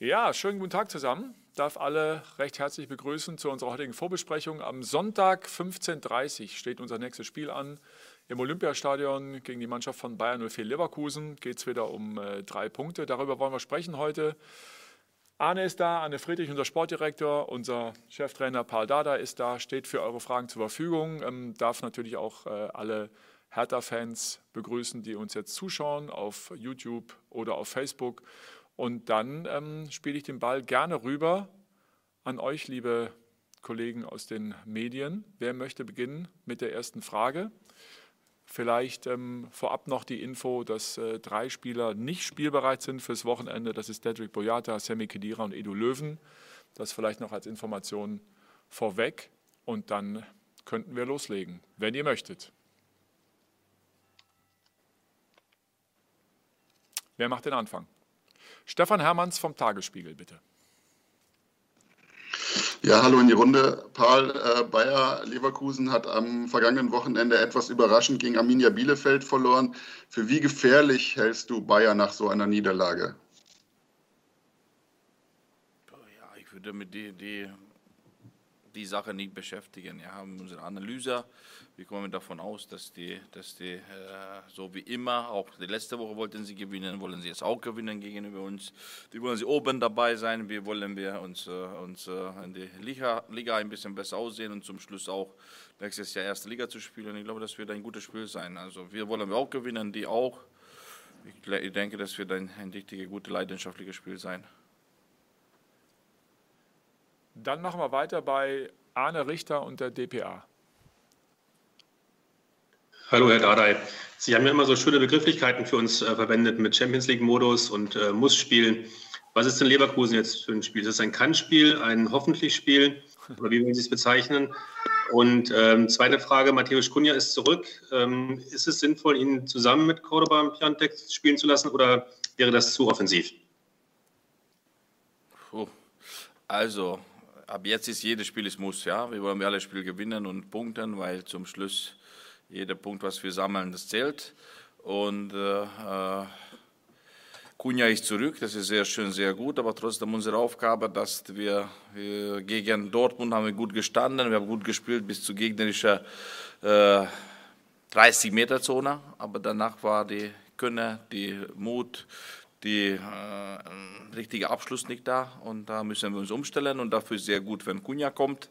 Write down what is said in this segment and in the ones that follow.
Ja, schönen guten Tag zusammen. Ich darf alle recht herzlich begrüßen zu unserer heutigen Vorbesprechung. Am Sonntag 15.30 Uhr steht unser nächstes Spiel an. Im Olympiastadion gegen die Mannschaft von Bayern 04 Leverkusen geht es wieder um äh, drei Punkte. Darüber wollen wir sprechen heute. Arne ist da, Arne Friedrich, unser Sportdirektor, unser Cheftrainer Paul Dada ist da, steht für eure Fragen zur Verfügung, ähm, darf natürlich auch äh, alle Hertha-Fans begrüßen, die uns jetzt zuschauen auf YouTube oder auf Facebook. Und dann ähm, spiele ich den Ball gerne rüber an euch, liebe Kollegen aus den Medien. Wer möchte beginnen mit der ersten Frage? Vielleicht ähm, vorab noch die Info, dass äh, drei Spieler nicht spielbereit sind fürs Wochenende. Das ist Dedrick Boyata, Sammy Kedira und Edu Löwen. Das vielleicht noch als Information vorweg. Und dann könnten wir loslegen, wenn ihr möchtet. Wer macht den Anfang? Stefan Hermanns vom Tagesspiegel, bitte. Ja, hallo in die Runde. Paul, äh, Bayer Leverkusen hat am vergangenen Wochenende etwas überraschend gegen Arminia Bielefeld verloren. Für wie gefährlich hältst du Bayer nach so einer Niederlage? Ja, ich würde mit die, die, die Sache nicht beschäftigen. Wir haben unsere Analyse wir kommen davon aus, dass die, dass die äh, so wie immer, auch die letzte Woche wollten sie gewinnen, wollen sie jetzt auch gewinnen gegenüber uns. Die wollen sie oben dabei sein. Wir wollen wir uns, äh, uns äh, in die Liga, Liga ein bisschen besser aussehen und zum Schluss auch nächstes Jahr erste Liga zu spielen. Ich glaube, das wird ein gutes Spiel sein. Also wir wollen wir auch gewinnen, die auch. Ich, ich denke, das wird ein, ein richtig gutes, leidenschaftliches Spiel sein. Dann machen wir weiter bei Arne Richter und der DPA. Hallo, Herr Dardai. Sie haben ja immer so schöne Begrifflichkeiten für uns äh, verwendet mit Champions League-Modus und äh, Muss-Spielen. Was ist denn Leverkusen jetzt für ein Spiel? Ist das ein Kann-Spiel, ein Hoffentlich-Spiel? Oder wie wollen Sie es bezeichnen? Und ähm, zweite Frage, Matthäus Kunja ist zurück. Ähm, ist es sinnvoll, ihn zusammen mit Cordoba und Piantek spielen zu lassen oder wäre das zu offensiv? Also, ab jetzt ist jedes Spiel ist Muss. Ja? Wir wollen alle Spiele gewinnen und punkten, weil zum Schluss jeder Punkt, was wir sammeln, das zählt. Und äh, äh Kunja ist zurück, das ist sehr schön, sehr gut, aber trotzdem unsere Aufgabe, dass wir, wir gegen Dortmund haben wir gut gestanden, wir haben gut gespielt bis zur gegnerischen äh, 30-Meter-Zone, aber danach war die Könne, die Mut, die äh, richtige Abschluss nicht da und da müssen wir uns umstellen und dafür ist sehr gut, wenn Kunja kommt.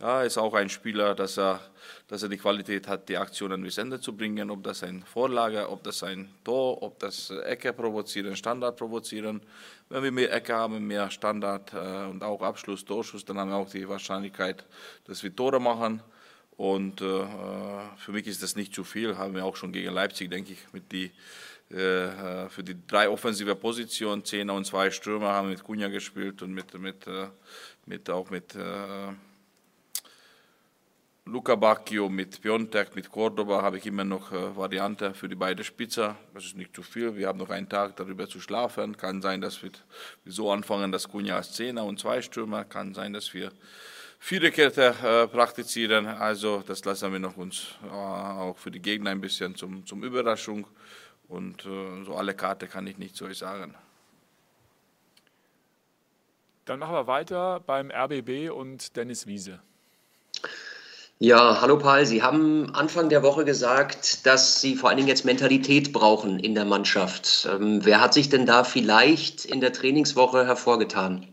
Ja, ist auch ein Spieler, dass er, dass er die Qualität hat, die Aktionen bis Ende zu bringen, ob das ein Vorlage, ob das ein Tor, ob das Ecke provozieren, Standard provozieren. Wenn wir mehr Ecke haben, mehr Standard äh, und auch Abschluss, Torschuss, dann haben wir auch die Wahrscheinlichkeit, dass wir Tore machen. Und äh, für mich ist das nicht zu viel, haben wir auch schon gegen Leipzig, denke ich, mit die äh, für die drei offensive Positionen, Zehner und zwei Stürmer haben mit Kunja gespielt und mit, mit, äh, mit auch mit äh, Luca Bacchio mit Piontek, mit Cordoba habe ich immer noch äh, Variante für die beiden Spitzer. Das ist nicht zu viel. Wir haben noch einen Tag darüber zu schlafen. Kann sein, dass wir, so anfangen, dass Cunha als Zehner und zwei Stürmer. Kann sein, dass wir Viererkette äh, praktizieren. Also das lassen wir noch uns äh, auch für die Gegner ein bisschen zum, zum Überraschung. Und äh, so alle Karte kann ich nicht so sagen. Dann machen wir weiter beim RBB und Dennis Wiese. Ja, hallo Paul. Sie haben Anfang der Woche gesagt, dass Sie vor allen Dingen jetzt Mentalität brauchen in der Mannschaft. Ähm, wer hat sich denn da vielleicht in der Trainingswoche hervorgetan?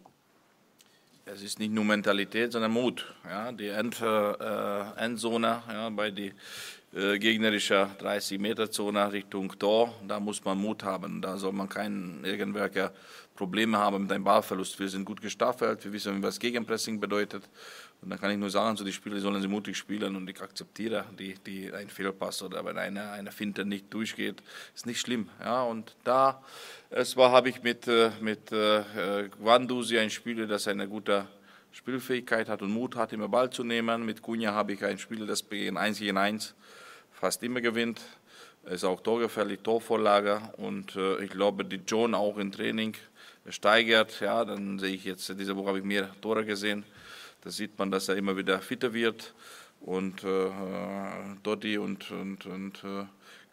Es ist nicht nur Mentalität, sondern Mut. Ja, die End, äh, Endzone ja, bei die äh, gegnerischer 30-Meter-Zone Richtung Tor, da muss man Mut haben. Da soll man keine irgendwelche Probleme haben mit einem Ballverlust. Wir sind gut gestaffelt, wir wissen, was Gegenpressing bedeutet. Und da kann ich nur sagen, so die Spieler sollen sie mutig spielen und ich akzeptiere, die, die ein Fehlpass oder wenn eine, eine Finte nicht durchgeht, ist nicht schlimm. Ja, und da, es war, habe ich mit, äh, mit äh, Guandusi ein Spieler, das eine gute Spielfähigkeit hat und Mut hat, immer Ball zu nehmen. Mit Cunha habe ich ein Spieler, das gegen 1 gegen 1 fast immer gewinnt. Er ist auch torgefährlich, Torvorlage und äh, ich glaube, die John auch im Training steigert. Ja, dann sehe ich jetzt, diese Woche habe ich mehr Tore gesehen da sieht man, dass er immer wieder fitter wird. Und äh, Dotti und, und, und äh,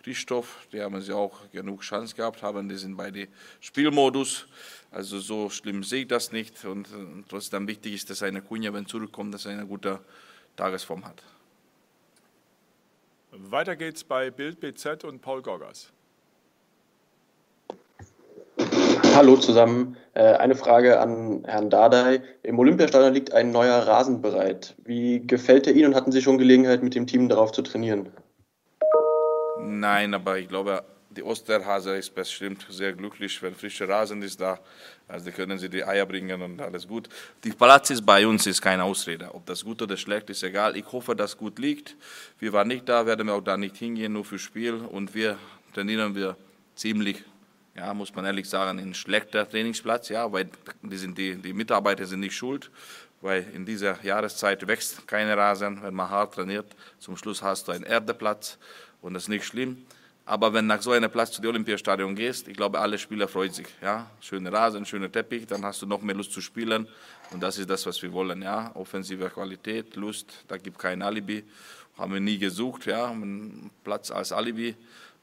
Christoph, die haben sie auch genug Chance gehabt, haben die sind beide Spielmodus. Also so schlimm sehe ich das nicht. Und, und trotzdem wichtig ist, dass eine Kunja, wenn zurückkommt, dass er eine gute Tagesform hat. Weiter geht's bei Bild BZ und Paul Gorgas. Hallo zusammen. Äh, eine Frage an Herrn Dardai. Im Olympiastadion liegt ein neuer Rasen bereit. Wie gefällt er Ihnen und hatten Sie schon Gelegenheit, mit dem Team darauf zu trainieren? Nein, aber ich glaube, die Osterhase ist bestimmt sehr glücklich, wenn frischer Rasen ist da. Also können sie die Eier bringen und alles gut. Die Platz ist bei uns ist keine Ausrede. Ob das gut oder schlecht ist, egal. Ich hoffe, dass gut liegt. Wir waren nicht da, werden wir auch da nicht hingehen, nur für Spiel. Und wir trainieren wir ziemlich, ja, muss man ehrlich sagen, in schlechter Trainingsplatz, ja, weil die, sind die, die Mitarbeiter sind nicht schuld weil in dieser Jahreszeit wächst keine Rasen, wenn man hart trainiert. Zum Schluss hast du einen Erdeplatz und das ist nicht schlimm. Aber wenn nach so einem Platz zu dem Olympiastadion gehst, ich glaube, alle Spieler freuen sich. Ja? Schöne Rasen, schöner Teppich, dann hast du noch mehr Lust zu spielen. Und das ist das, was wir wollen. Ja? Offensive Qualität, Lust, da gibt kein Alibi. Haben wir nie gesucht, ja? Platz als Alibi.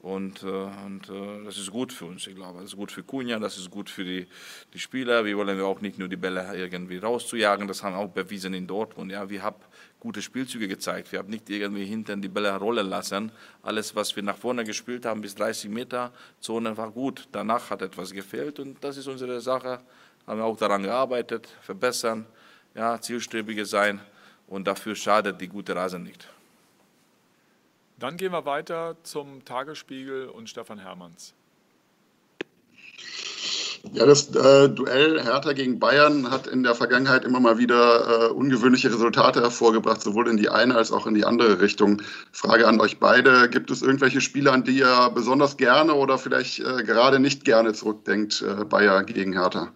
Und, äh, und äh, das ist gut für uns, ich glaube. Das ist gut für Kunja, das ist gut für die, die Spieler. Wir wollen auch nicht nur die Bälle irgendwie rauszujagen, das haben wir auch bewiesen in Dortmund. Ja, wir haben gute Spielzüge gezeigt. Wir haben nicht irgendwie hinten die Bälle rollen lassen. Alles, was wir nach vorne gespielt haben, bis 30 Meter Zone war gut. Danach hat etwas gefehlt und das ist unsere Sache. Haben wir auch daran gearbeitet, verbessern, ja, zielstrebiger sein und dafür schadet die gute Rasen nicht. Dann gehen wir weiter zum Tagesspiegel und Stefan Hermanns. Ja, das äh, Duell Hertha gegen Bayern hat in der Vergangenheit immer mal wieder äh, ungewöhnliche Resultate hervorgebracht, sowohl in die eine als auch in die andere Richtung. Frage an euch beide: Gibt es irgendwelche Spiele, an die ihr besonders gerne oder vielleicht äh, gerade nicht gerne zurückdenkt, äh, Bayern gegen Hertha?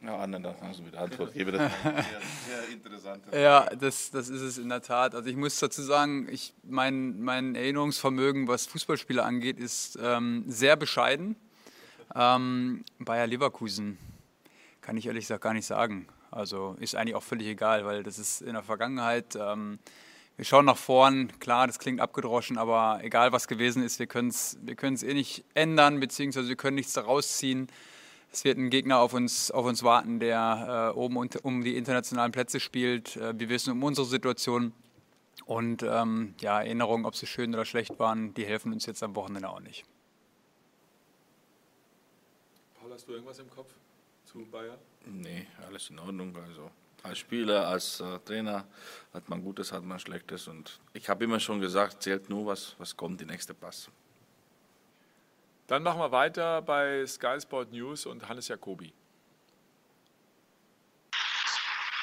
Ja, Anne, da kannst du mit Antwort geben. Das ist sehr, sehr interessant. Ja, das, das ist es in der Tat. Also ich muss dazu sagen, ich, mein, mein Erinnerungsvermögen, was Fußballspiele angeht, ist ähm, sehr bescheiden. Ähm, Bayer Leverkusen kann ich ehrlich gesagt gar nicht sagen. Also ist eigentlich auch völlig egal, weil das ist in der Vergangenheit. Ähm, wir schauen nach vorn, klar, das klingt abgedroschen, aber egal was gewesen ist, wir können es wir eh nicht ändern, beziehungsweise wir können nichts daraus ziehen. Es wird ein Gegner auf uns, auf uns warten, der äh, oben und, um die internationalen Plätze spielt. Äh, wir wissen um unsere Situation. Und ähm, ja, Erinnerungen, ob sie schön oder schlecht waren, die helfen uns jetzt am Wochenende auch nicht. Hast du irgendwas im Kopf zu Bayern? Nee, alles in Ordnung. Also als Spieler, als äh, Trainer hat man Gutes, hat man Schlechtes. Und ich habe immer schon gesagt, zählt nur, was, was kommt, die nächste Pass. Dann machen wir weiter bei Sky Sport News und Hannes Jacobi.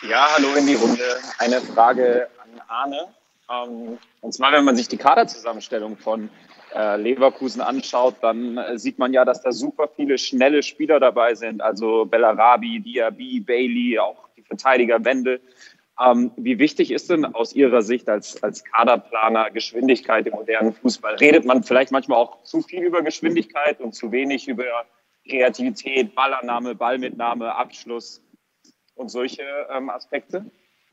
Ja, hallo in die Runde. Eine Frage an Arne. Ähm, und zwar, wenn man sich die Kaderzusammenstellung von äh, Leverkusen anschaut, dann äh, sieht man ja, dass da super viele schnelle Spieler dabei sind. Also Bellarabi, Diaby, Bailey, auch die Verteidiger Wende. Ähm, wie wichtig ist denn aus Ihrer Sicht als, als Kaderplaner Geschwindigkeit im modernen Fußball? Redet man vielleicht manchmal auch zu viel über Geschwindigkeit und zu wenig über Kreativität, Ballannahme, Ballmitnahme, Abschluss und solche ähm, Aspekte?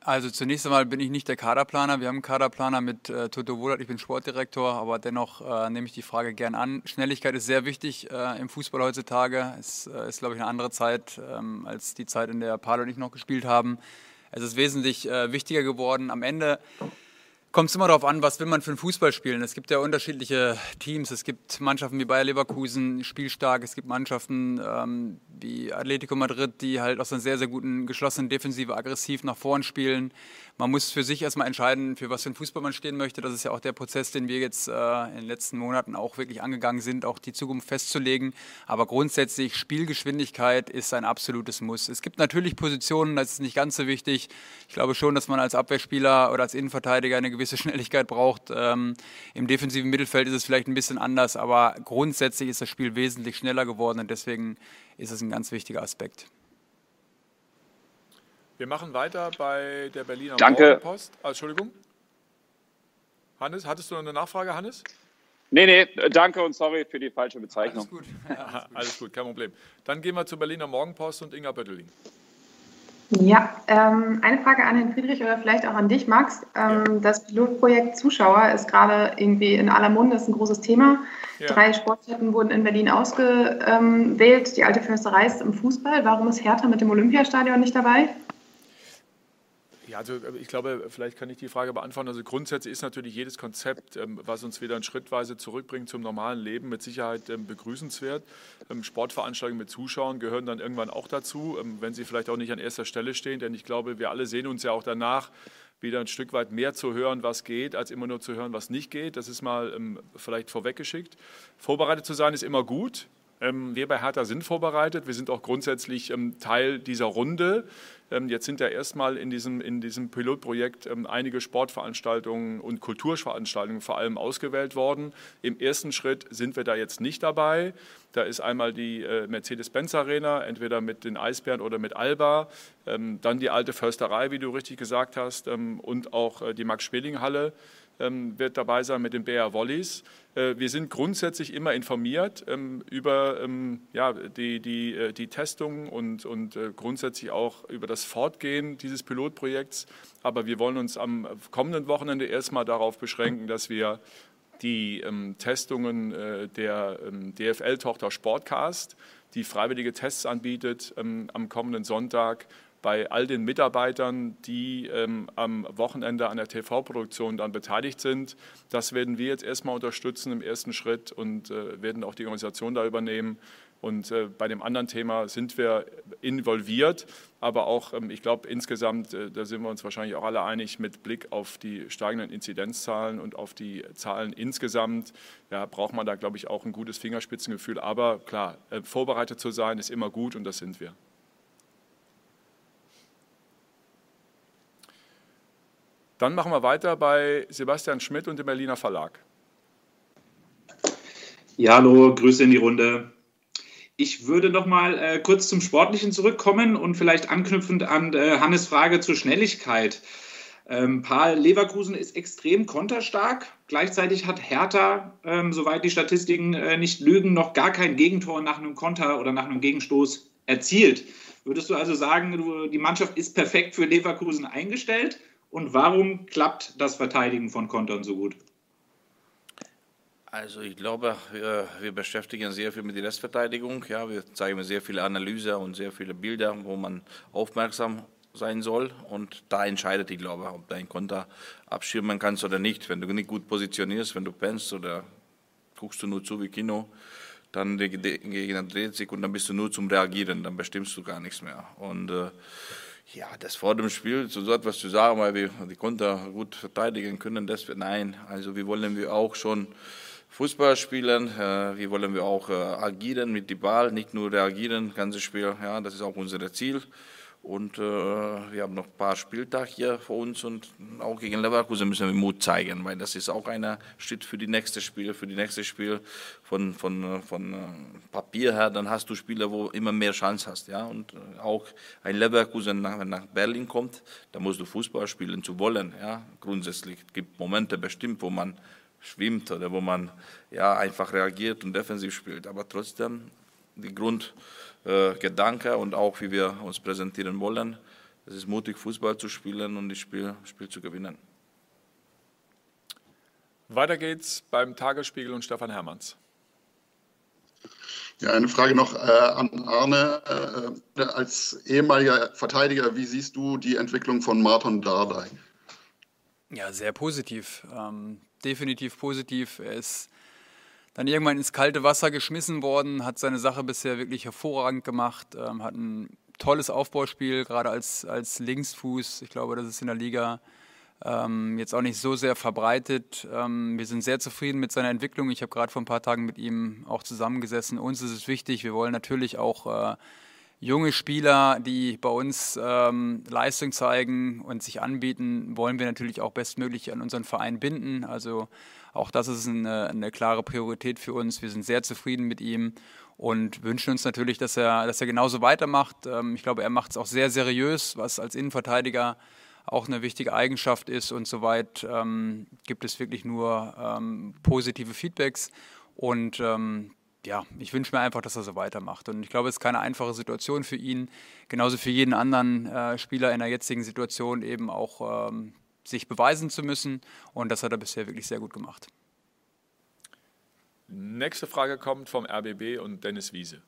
Also zunächst einmal bin ich nicht der Kaderplaner. Wir haben einen Kaderplaner mit äh, Toto Wohlert, ich bin Sportdirektor, aber dennoch äh, nehme ich die Frage gern an. Schnelligkeit ist sehr wichtig äh, im Fußball heutzutage. Es äh, ist, glaube ich, eine andere Zeit ähm, als die Zeit, in der Paolo und ich noch gespielt haben. Es ist wesentlich äh, wichtiger geworden. Am Ende kommt es immer darauf an, was will man für einen Fußball spielen. Es gibt ja unterschiedliche Teams. Es gibt Mannschaften wie Bayer Leverkusen, spielstark. Es gibt Mannschaften ähm, wie Atletico Madrid, die halt aus einer sehr, sehr guten, geschlossenen Defensive aggressiv nach vorn spielen man muss für sich erstmal entscheiden, für was für einen Fußball man stehen möchte. Das ist ja auch der Prozess, den wir jetzt äh, in den letzten Monaten auch wirklich angegangen sind, auch die Zukunft festzulegen. Aber grundsätzlich Spielgeschwindigkeit ist ein absolutes Muss. Es gibt natürlich Positionen, das ist nicht ganz so wichtig. Ich glaube schon, dass man als Abwehrspieler oder als Innenverteidiger eine gewisse Schnelligkeit braucht. Ähm, Im defensiven Mittelfeld ist es vielleicht ein bisschen anders, aber grundsätzlich ist das Spiel wesentlich schneller geworden und deswegen ist es ein ganz wichtiger Aspekt. Wir machen weiter bei der Berliner Danke. Morgenpost. Ah, Entschuldigung. Hannes, hattest du noch eine Nachfrage, Hannes? Nee, nee, danke und sorry für die falsche Bezeichnung. Alles gut, ja, alles, gut. alles gut, kein Problem. Dann gehen wir zur Berliner Morgenpost und Inga Bötteling. Ja, ähm, eine Frage an Herrn Friedrich oder vielleicht auch an dich, Max. Ähm, ja. Das Pilotprojekt Zuschauer ist gerade irgendwie in aller Munde, ist ein großes Thema. Ja. Drei Sportstätten wurden in Berlin ausgewählt. Die alte Försterei ist im Fußball. Warum ist Hertha mit dem Olympiastadion nicht dabei? Ja, also äh, ich glaube, vielleicht kann ich die Frage beantworten. Also grundsätzlich ist natürlich jedes Konzept, ähm, was uns wieder schrittweise zurückbringt zum normalen Leben, mit Sicherheit ähm, begrüßenswert. Ähm, Sportveranstaltungen mit Zuschauern gehören dann irgendwann auch dazu, wenn sie vielleicht auch nicht an erster Stelle stehen. Denn ich glaube, wir alle sehen uns ja auch danach, wieder ein Stück weit mehr zu hören, was geht, als immer nur zu hören, was nicht geht. Das ist mal vielleicht vorweggeschickt. Vorbereitet zu sein ist immer gut. Wir bei Hertha sind vorbereitet. Wir sind auch grundsätzlich Teil dieser Runde. Ähm, jetzt sind ja erstmal in diesem, in diesem Pilotprojekt ähm, einige Sportveranstaltungen und Kulturveranstaltungen vor allem ausgewählt worden. Im ersten Schritt sind wir da jetzt nicht dabei. Da ist einmal die äh, Mercedes-Benz Arena, entweder mit den Eisbären oder mit Alba, ähm, dann die alte Försterei, wie du richtig gesagt hast, und auch äh, die Max-Schmeling-Halle wird dabei sein mit den BR Wollies. Äh, wir sind grundsätzlich immer informiert ähm, über ähm, ja, die, die, äh, die Testung und, und äh, grundsätzlich auch über das Fortgehen dieses Pilotprojekts. Aber wir wollen uns am kommenden Wochenende erstmal darauf beschränken, dass wir die ähm, Testungen äh, der ähm, DFL-Tochter Sportcast, die freiwillige Tests anbietet, ähm, am kommenden Sonntag bei all den Mitarbeitern, die ähm, am Wochenende an der TV-Produktion dann beteiligt sind. Das werden wir jetzt erstmal unterstützen im ersten Schritt und äh, werden auch die Organisation da übernehmen. Und äh, bei dem anderen Thema sind wir involviert, aber auch, ähm, ich glaube, insgesamt, äh, da sind wir uns wahrscheinlich auch alle einig, mit Blick auf die steigenden Inzidenzzahlen und auf die Zahlen insgesamt, ja, braucht man da, glaube ich, auch ein gutes Fingerspitzengefühl. Aber klar, äh, vorbereitet zu sein ist immer gut und das sind wir. Dann machen wir weiter bei Sebastian Schmidt und dem Berliner Verlag. Ja, hallo, Grüße in die Runde. Ich würde noch mal äh, kurz zum Sportlichen zurückkommen und vielleicht anknüpfend an äh, Hannes Frage zur Schnelligkeit. Ähm, Paul Leverkusen ist extrem konterstark. Gleichzeitig hat Hertha, ähm, soweit die Statistiken äh, nicht lügen, noch gar kein Gegentor nach einem Konter oder nach einem Gegenstoß erzielt. Würdest du also sagen, du, die Mannschaft ist perfekt für Leverkusen eingestellt? Und warum klappt das Verteidigen von Kontern so gut? Also ich glaube, wir, wir, beschäftigen sehr viel mit der Restverteidigung. Ja, wir zeigen sehr viele Analyse und sehr viele Bilder, wo man aufmerksam sein soll. Und da entscheidet die, glaube ich, ob dein Konter abschirmen kannst oder nicht. Wenn du nicht gut positionierst, wenn du pennst oder guckst du nur zu wie Kino, dann der Gegner dreht sich und dann bist du nur zum Reagieren, dann bestimmst du gar nichts mehr. Und äh, ja, das vor dem Spiel so etwas zu sagen, weil wir die Konter gut verteidigen können, das wird nein. Also wir wollen wir auch schon Fußball spielen, äh, wie wollen wir auch äh, agieren mit dem Ball, nicht nur reagieren, ganzes Spiel. Ja, das ist auch unser Ziel. Und äh, wir haben noch ein paar Spieltage hier vor uns und auch gegen Leverkusen müssen wir Mut zeigen, weil das ist auch ein Schritt für die nächste Spiel, für die nächste Spiel von, von, von äh, Papier her. Dann hast du Spieler, wo immer mehr Chance hast, ja. Und äh, auch ein Leverkusen, nach, nach Berlin kommt, da musst du Fußball spielen zu wollen, ja. Grundsätzlich es gibt Momente bestimmt, wo man schwimmt oder wo man ja einfach reagiert und defensiv spielt. Aber trotzdem die Grund äh, Gedanke und auch wie wir uns präsentieren wollen. Es ist mutig, Fußball zu spielen und das Spiel, Spiel zu gewinnen. Weiter geht's beim Tagesspiegel und Stefan Hermanns. Ja, eine Frage noch äh, an Arne. Äh, als ehemaliger Verteidiger, wie siehst du die Entwicklung von Martin Dardai? Ja, sehr positiv. Ähm, definitiv positiv. Er ist dann irgendwann ins kalte Wasser geschmissen worden, hat seine Sache bisher wirklich hervorragend gemacht, ähm, hat ein tolles Aufbauspiel, gerade als, als Linksfuß. Ich glaube, das ist in der Liga ähm, jetzt auch nicht so sehr verbreitet. Ähm, wir sind sehr zufrieden mit seiner Entwicklung. Ich habe gerade vor ein paar Tagen mit ihm auch zusammengesessen. Uns ist es wichtig, wir wollen natürlich auch äh, junge Spieler, die bei uns ähm, Leistung zeigen und sich anbieten, wollen wir natürlich auch bestmöglich an unseren Verein binden. Also auch das ist eine, eine klare Priorität für uns. Wir sind sehr zufrieden mit ihm und wünschen uns natürlich, dass er, dass er genauso weitermacht. Ähm, ich glaube, er macht es auch sehr seriös, was als Innenverteidiger auch eine wichtige Eigenschaft ist. Und soweit ähm, gibt es wirklich nur ähm, positive Feedbacks. Und ähm, ja, ich wünsche mir einfach, dass er so weitermacht. Und ich glaube, es ist keine einfache Situation für ihn, genauso für jeden anderen äh, Spieler in der jetzigen Situation eben auch ähm, sich beweisen zu müssen. Und das hat er bisher wirklich sehr gut gemacht. Nächste Frage kommt vom RBB und Dennis Wiese.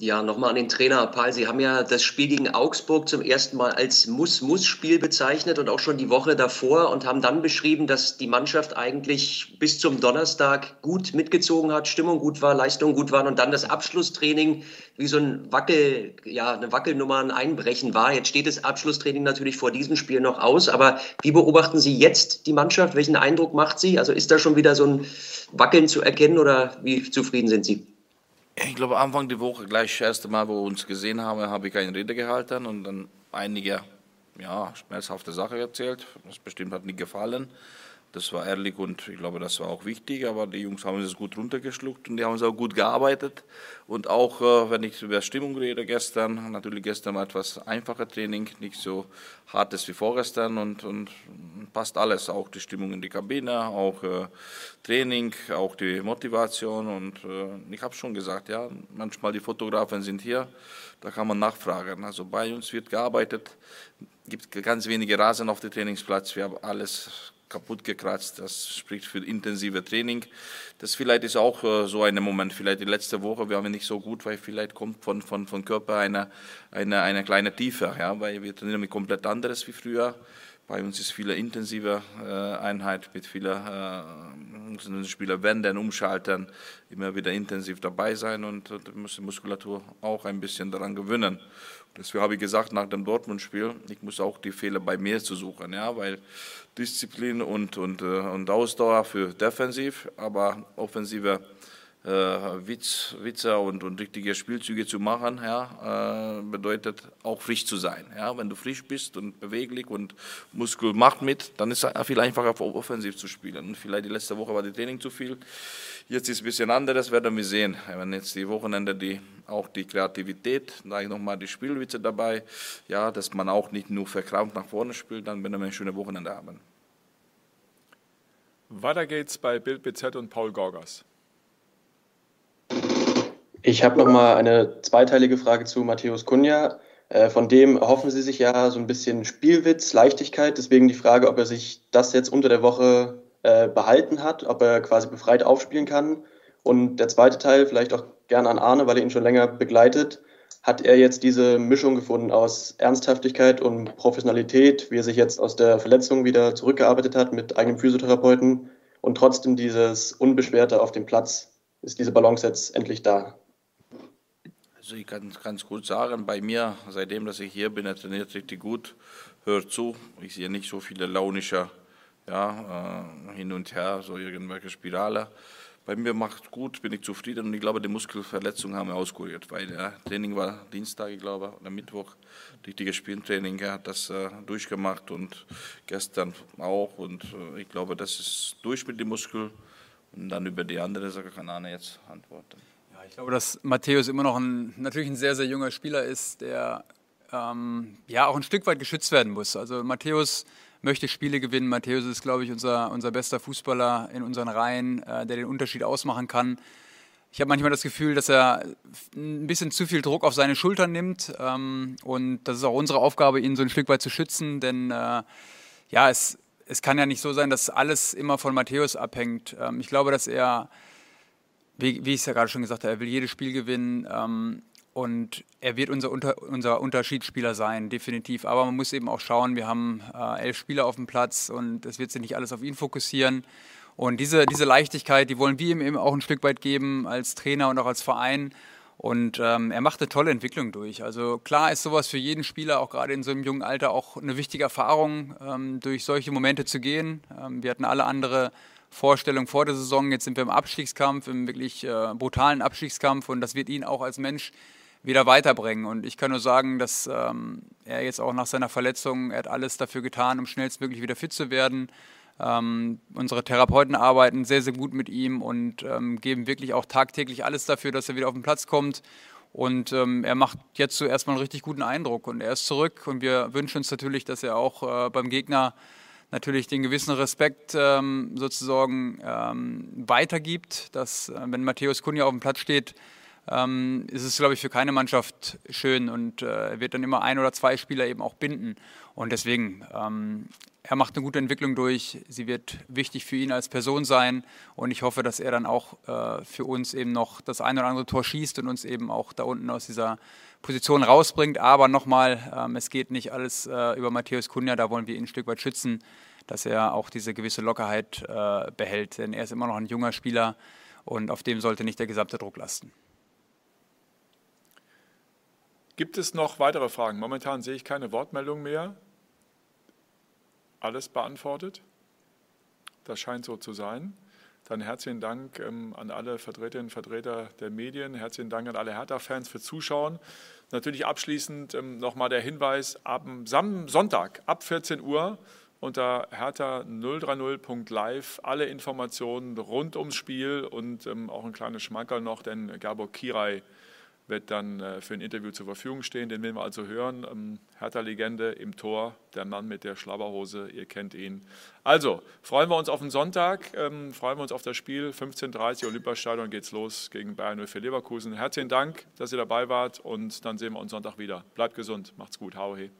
Ja, nochmal an den Trainer. Paul, Sie haben ja das Spiel gegen Augsburg zum ersten Mal als Muss-Muss-Spiel bezeichnet und auch schon die Woche davor und haben dann beschrieben, dass die Mannschaft eigentlich bis zum Donnerstag gut mitgezogen hat, Stimmung gut war, Leistung gut waren und dann das Abschlusstraining wie so ein Wackel, ja, eine Wackelnummer, ein Einbrechen war. Jetzt steht das Abschlusstraining natürlich vor diesem Spiel noch aus, aber wie beobachten Sie jetzt die Mannschaft? Welchen Eindruck macht sie? Also ist da schon wieder so ein Wackeln zu erkennen oder wie zufrieden sind Sie? Ich glaube, Anfang der Woche, gleich das erste Mal, wo wir uns gesehen haben, habe ich eine Rede gehalten und dann einige ja, schmerzhafte Sachen erzählt. Das bestimmt hat nicht gefallen. Das war ehrlich und ich glaube, das war auch wichtig, aber die Jungs haben es gut runtergeschluckt und die haben es auch gut gearbeitet. Und auch, äh, wenn ich über Stimmung rede gestern, natürlich gestern war etwas einfacher Training, nicht so hartes wie vorgestern und, und passt alles, auch die Stimmung in die Kabine, auch äh, Training, auch die Motivation und äh, ich habe schon gesagt, ja, manchmal die Fotografen sind hier, da kann man nachfragen. Also bei uns wird gearbeitet, gibt ganz wenige Rasen auf dem Trainingsplatz, wir haben alles kaputt gekratzt. Das spricht für intensive Training. Das vielleicht ist auch äh, so ein Moment. Vielleicht die letzte Woche waren wir nicht so gut, weil vielleicht kommt von, von, von Körper eine, eine, eine kleine Tiefe. Ja, weil wir trainieren mit komplett anderes wie früher. Bei uns ist viele intensive äh, Einheit mit vielen äh, Spieler wenden, umschalten, immer wieder intensiv dabei sein und, und muss die Muskulatur auch ein bisschen daran gewöhnen. Deswegen habe ich gesagt, nach dem Dortmund-Spiel, ich muss auch die Fehler bei mir zu suchen, ja, weil Disziplin und, und, äh, und Ausdauer für defensiv, aber offensive äh, Witz, Witze und, und richtige Spielzüge zu machen, ja, äh, bedeutet auch frisch zu sein. Ja. Wenn du frisch bist und beweglich und Muskel macht mit, dann ist es viel einfacher, offensiv zu spielen. Und vielleicht die letzte Woche war die Training zu viel. Jetzt ist es ein bisschen anderes, werden wir sehen. Wenn jetzt die Wochenende die, auch die Kreativität, da ich nochmal die Spielwitze dabei, ja, dass man auch nicht nur verkrampft nach vorne spielt, dann werden wir ein schönes Wochenende haben. Weiter geht's bei Bild BZ und Paul Gorgas. Ich habe noch mal eine zweiteilige Frage zu Matthäus Kunja. Äh, von dem erhoffen Sie sich ja so ein bisschen Spielwitz, Leichtigkeit. Deswegen die Frage, ob er sich das jetzt unter der Woche äh, behalten hat, ob er quasi befreit aufspielen kann. Und der zweite Teil, vielleicht auch gerne an Arne, weil er ihn schon länger begleitet. Hat er jetzt diese Mischung gefunden aus Ernsthaftigkeit und Professionalität, wie er sich jetzt aus der Verletzung wieder zurückgearbeitet hat mit eigenem Physiotherapeuten und trotzdem dieses Unbeschwerte auf dem Platz? Ist diese Balance jetzt endlich da? Also ich kann ganz gut sagen, bei mir, seitdem dass ich hier bin, er trainiert richtig gut, hört zu. Ich sehe nicht so viele launische ja, äh, hin und her, so irgendwelche Spirale. Bei mir macht gut, bin ich zufrieden und ich glaube, die Muskelverletzung haben wir auskuriert, weil der Training war Dienstag, ich glaube, oder Mittwoch, richtiges Spieltraining, er hat das äh, durchgemacht und gestern auch und äh, ich glaube, das ist durch mit dem Muskel und dann über die andere Sache kann Arne jetzt antworten. Ich glaube, dass Matthäus immer noch ein, natürlich ein sehr, sehr junger Spieler ist, der ähm, ja auch ein Stück weit geschützt werden muss. Also Matthäus möchte Spiele gewinnen. Matthäus ist, glaube ich, unser, unser bester Fußballer in unseren Reihen, äh, der den Unterschied ausmachen kann. Ich habe manchmal das Gefühl, dass er ein bisschen zu viel Druck auf seine Schultern nimmt. Ähm, und das ist auch unsere Aufgabe, ihn so ein Stück weit zu schützen. Denn äh, ja, es, es kann ja nicht so sein, dass alles immer von Matthäus abhängt. Ähm, ich glaube, dass er wie, wie ich es ja gerade schon gesagt habe, er will jedes Spiel gewinnen ähm, und er wird unser, unter, unser Unterschiedsspieler sein, definitiv. Aber man muss eben auch schauen, wir haben äh, elf Spieler auf dem Platz und es wird sich nicht alles auf ihn fokussieren. Und diese, diese Leichtigkeit, die wollen wir ihm eben auch ein Stück weit geben als Trainer und auch als Verein. Und ähm, er macht eine tolle Entwicklung durch. Also klar ist sowas für jeden Spieler, auch gerade in so einem jungen Alter, auch eine wichtige Erfahrung, ähm, durch solche Momente zu gehen. Ähm, wir hatten alle andere Vorstellung vor der Saison. Jetzt sind wir im Abstiegskampf, im wirklich äh, brutalen Abstiegskampf und das wird ihn auch als Mensch wieder weiterbringen. Und ich kann nur sagen, dass ähm, er jetzt auch nach seiner Verletzung, er hat alles dafür getan, um schnellstmöglich wieder fit zu werden. Ähm, unsere Therapeuten arbeiten sehr, sehr gut mit ihm und ähm, geben wirklich auch tagtäglich alles dafür, dass er wieder auf den Platz kommt. Und ähm, er macht jetzt zuerst mal einen richtig guten Eindruck und er ist zurück und wir wünschen uns natürlich, dass er auch äh, beim Gegner natürlich den gewissen Respekt ähm, sozusagen ähm, weitergibt, dass äh, wenn Matthäus Kunja auf dem Platz steht, ähm, ist es, glaube ich, für keine Mannschaft schön und äh, er wird dann immer ein oder zwei Spieler eben auch binden. Und deswegen, ähm, er macht eine gute Entwicklung durch. Sie wird wichtig für ihn als Person sein und ich hoffe, dass er dann auch äh, für uns eben noch das ein oder andere Tor schießt und uns eben auch da unten aus dieser Position rausbringt. Aber nochmal, ähm, es geht nicht alles äh, über Matthäus Kunja, da wollen wir ihn ein Stück weit schützen, dass er auch diese gewisse Lockerheit äh, behält. Denn er ist immer noch ein junger Spieler und auf dem sollte nicht der gesamte Druck lasten. Gibt es noch weitere Fragen? Momentan sehe ich keine Wortmeldung mehr. Alles beantwortet? Das scheint so zu sein. Dann herzlichen Dank ähm, an alle Vertreterinnen und Vertreter der Medien. Herzlichen Dank an alle Hertha-Fans für Zuschauen. Natürlich abschließend ähm, nochmal der Hinweis, Sam Sonntag ab 14 Uhr unter hertha030.live alle Informationen rund ums Spiel und ähm, auch ein kleines Schmankerl noch, denn Gabor Kirai wird dann äh, für ein Interview zur Verfügung stehen. Den werden wir also hören. Ähm, Hertha-Legende im Tor, der Mann mit der Schlabberhose, ihr kennt ihn. Also, freuen wir uns auf den Sonntag, ähm, freuen wir uns auf das Spiel. 15.30 Uhr Olympiastadion geht's los gegen Bayern 04 Leverkusen. Herzlichen Dank, dass ihr dabei wart und dann sehen wir uns Sonntag wieder. Bleibt gesund, macht's gut, hau he.